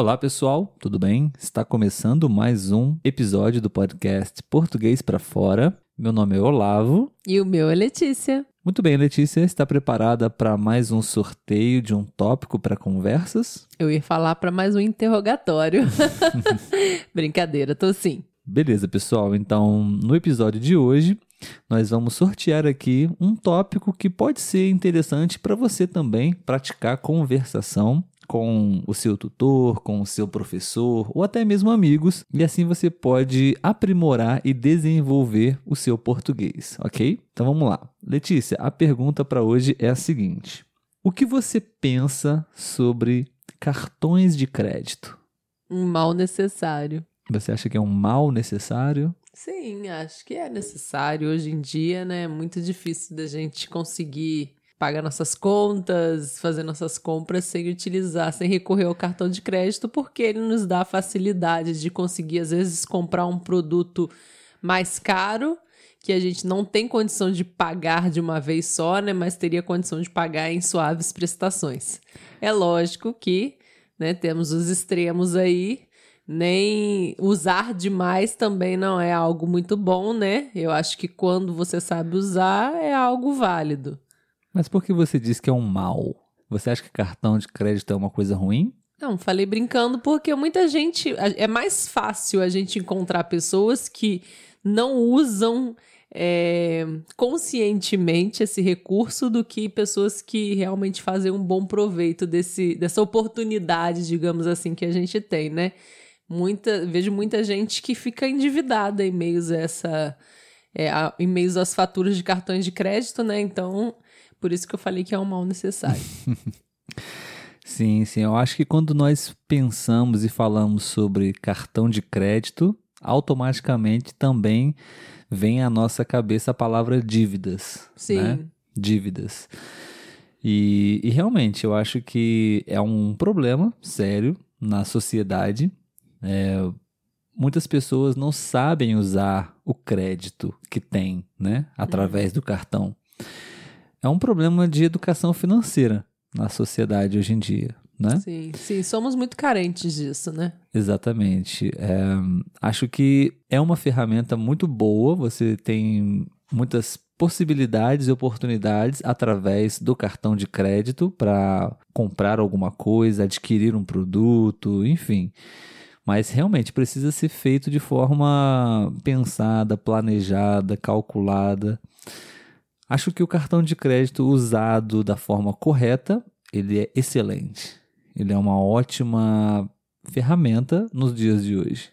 Olá pessoal, tudo bem? Está começando mais um episódio do podcast Português para Fora. Meu nome é Olavo. E o meu é Letícia. Muito bem, Letícia, está preparada para mais um sorteio de um tópico para conversas? Eu ia falar para mais um interrogatório. Brincadeira, tô sim. Beleza, pessoal. Então, no episódio de hoje, nós vamos sortear aqui um tópico que pode ser interessante para você também praticar conversação com o seu tutor, com o seu professor ou até mesmo amigos, e assim você pode aprimorar e desenvolver o seu português, ok? Então vamos lá. Letícia, a pergunta para hoje é a seguinte: O que você pensa sobre cartões de crédito? Um mal necessário. Você acha que é um mal necessário? Sim, acho que é necessário. Hoje em dia, né? É muito difícil da gente conseguir pagar nossas contas, fazer nossas compras sem utilizar, sem recorrer ao cartão de crédito, porque ele nos dá a facilidade de conseguir, às vezes, comprar um produto mais caro que a gente não tem condição de pagar de uma vez só, né, mas teria condição de pagar em suaves prestações. É lógico que, né, temos os extremos aí, nem usar demais também não é algo muito bom, né? Eu acho que quando você sabe usar é algo válido. Mas por que você diz que é um mal? Você acha que cartão de crédito é uma coisa ruim? Não, falei brincando porque muita gente. É mais fácil a gente encontrar pessoas que não usam é, conscientemente esse recurso do que pessoas que realmente fazem um bom proveito desse, dessa oportunidade, digamos assim, que a gente tem, né? Muita, vejo muita gente que fica endividada em meio a essa. É, a, em meio às faturas de cartões de crédito, né? Então por isso que eu falei que é um mal necessário. sim, sim. Eu acho que quando nós pensamos e falamos sobre cartão de crédito, automaticamente também vem à nossa cabeça a palavra dívidas. Sim. Né? Dívidas. E, e, realmente eu acho que é um problema sério na sociedade. É, muitas pessoas não sabem usar o crédito que tem, né, através do cartão é um problema de educação financeira na sociedade hoje em dia. Né? Sim, sim, somos muito carentes disso, né? Exatamente. É, acho que é uma ferramenta muito boa, você tem muitas possibilidades e oportunidades através do cartão de crédito para comprar alguma coisa, adquirir um produto, enfim. Mas realmente precisa ser feito de forma pensada, planejada, calculada. Acho que o cartão de crédito usado da forma correta, ele é excelente. Ele é uma ótima ferramenta nos dias de hoje.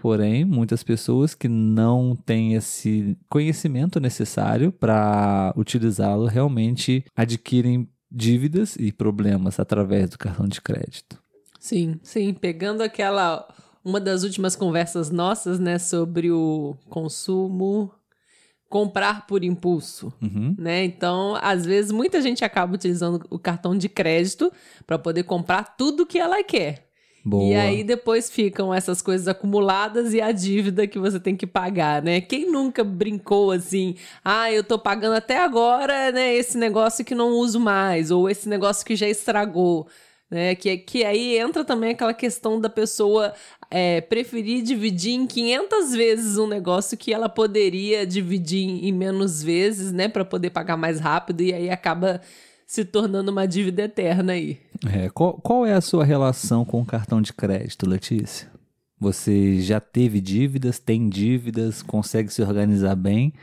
Porém, muitas pessoas que não têm esse conhecimento necessário para utilizá-lo realmente adquirem dívidas e problemas através do cartão de crédito. Sim, sim, pegando aquela uma das últimas conversas nossas, né, sobre o consumo comprar por impulso, uhum. né? Então, às vezes, muita gente acaba utilizando o cartão de crédito para poder comprar tudo que ela quer. Boa. E aí depois ficam essas coisas acumuladas e a dívida que você tem que pagar, né? Quem nunca brincou assim, ah, eu tô pagando até agora, né, esse negócio que não uso mais, ou esse negócio que já estragou. Né, que, que aí entra também aquela questão da pessoa é, preferir dividir em 500 vezes um negócio que ela poderia dividir em menos vezes, né, para poder pagar mais rápido e aí acaba se tornando uma dívida eterna aí. É, qual, qual é a sua relação com o cartão de crédito, Letícia? Você já teve dívidas, tem dívidas, consegue se organizar bem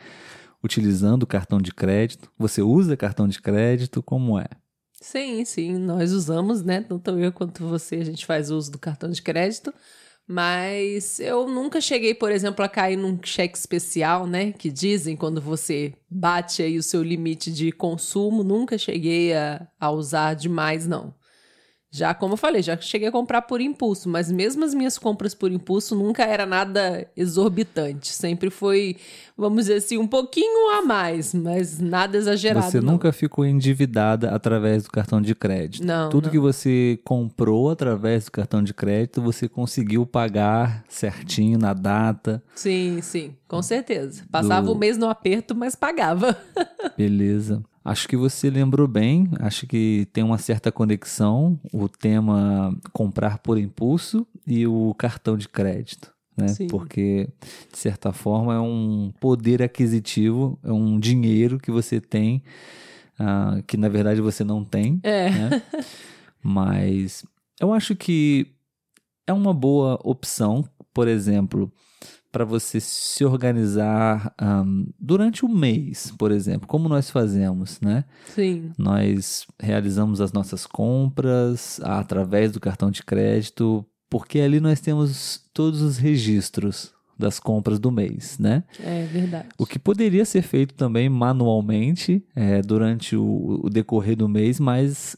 utilizando o cartão de crédito? Você usa cartão de crédito? Como é? Sim, sim, nós usamos, né? Tanto eu quanto você, a gente faz uso do cartão de crédito. Mas eu nunca cheguei, por exemplo, a cair num cheque especial, né? Que dizem quando você bate aí o seu limite de consumo. Nunca cheguei a, a usar demais, não. Já, como eu falei, já cheguei a comprar por impulso, mas mesmo as minhas compras por impulso nunca era nada exorbitante. Sempre foi, vamos dizer assim, um pouquinho a mais, mas nada exagerado. Você não. nunca ficou endividada através do cartão de crédito. Não. Tudo não. que você comprou através do cartão de crédito, você conseguiu pagar certinho na data. Sim, sim, com certeza. Passava do... o mês no aperto, mas pagava. Beleza. Acho que você lembrou bem, acho que tem uma certa conexão o tema comprar por impulso e o cartão de crédito. Né? Porque, de certa forma, é um poder aquisitivo, é um dinheiro que você tem, uh, que na verdade você não tem. É. Né? Mas eu acho que é uma boa opção, por exemplo, para você se organizar um, durante o mês, por exemplo, como nós fazemos, né? Sim. Nós realizamos as nossas compras através do cartão de crédito, porque ali nós temos todos os registros das compras do mês, né? É verdade. O que poderia ser feito também manualmente é, durante o, o, decorrer do mês, mas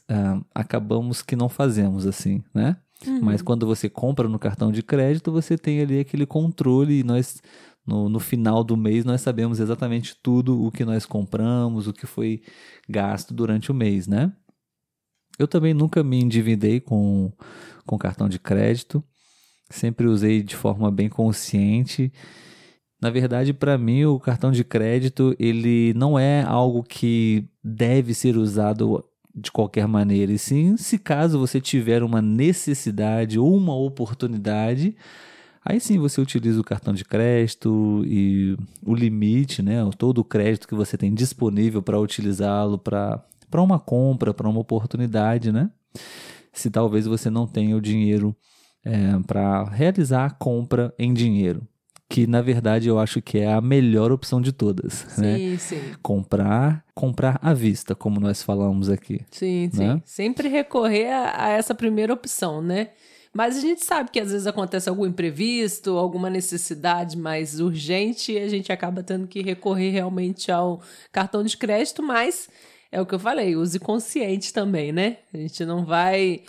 acabamos que não fazemos assim, né? Uhum. Mas quando você compra no cartão de crédito, você tem ali aquele controle e nós no, no, final do mês nós sabemos exatamente tudo o que nós compramos, o que foi gasto durante o mês, né? Eu também nunca me endividei com, com cartão de crédito, sempre usei de forma bem consciente. Na verdade, para mim, o cartão de crédito ele não é algo que deve ser usado de qualquer maneira, e sim se caso você tiver uma necessidade ou uma oportunidade, aí sim você utiliza o cartão de crédito e o limite, né, todo o crédito que você tem disponível para utilizá-lo para uma compra, para uma oportunidade, né? Se talvez você não tenha o dinheiro é, para realizar a compra em dinheiro que na verdade eu acho que é a melhor opção de todas. Sim, né? sim. Comprar, comprar à vista, como nós falamos aqui. Sim, né? sim. Sempre recorrer a, a, essa primeira opção, né? Mas a gente sabe que às vezes acontece algum imprevisto, alguma necessidade mais urgente e a gente acaba tendo que recorrer realmente ao cartão de crédito, mas é o que eu falei, use consciente também, né? A gente não vai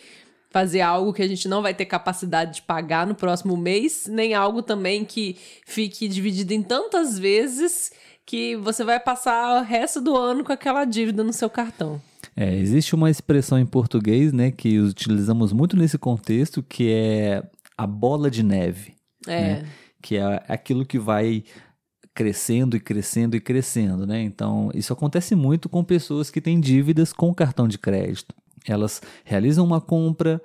fazer algo que a gente não vai ter capacidade de pagar no próximo mês, nem algo também que fique dividido em tantas vezes que você vai passar o resto do ano com aquela dívida no seu cartão. É, existe uma expressão em português, né, que utilizamos muito nesse contexto, que é a bola de neve. É. Né? Que é aquilo que vai crescendo e crescendo e crescendo, né? Então, isso acontece muito com pessoas que têm dívidas com cartão de crédito. Elas realizam uma compra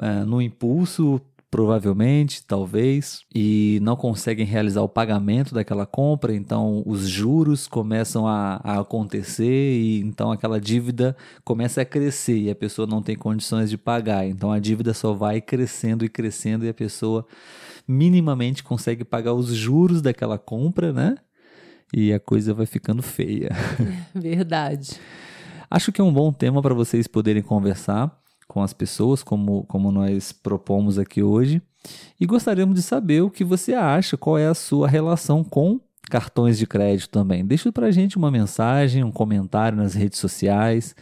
uh, no impulso, provavelmente, talvez, e não conseguem realizar o pagamento daquela compra, então os juros começam a, a, acontecer e então aquela dívida começa a crescer e a pessoa não tem condições de pagar. Então a dívida só vai crescendo e crescendo e a pessoa minimamente consegue pagar os juros daquela compra, né? E a coisa vai ficando feia. Verdade. Acho que é um bom tema para vocês poderem conversar com as pessoas, como, como nós propomos aqui hoje. E gostaríamos de saber o que você acha, qual é a sua relação com cartões de crédito também. Deixa para gente uma mensagem, um comentário nas redes sociais.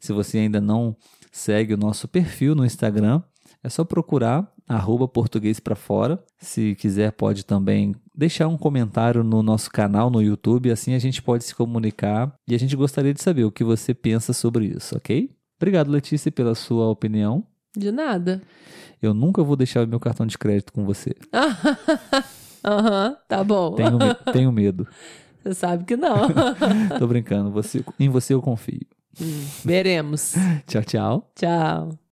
Se você ainda não segue o nosso perfil no Instagram, é só procurar arroba português para fora. Se quiser, pode também deixar um comentário no nosso canal no YouTube, assim a gente pode se comunicar e a gente gostaria de saber o que você pensa sobre isso, ok? Obrigado, Letícia, pela sua opinião. De nada. Eu nunca vou deixar o meu cartão de crédito com você. Aham, uhum, tá bom. Tenho, tenho medo. Você sabe que não. Tô brincando. Você, em você eu confio. Hum, veremos. tchau, tchau. Tchau.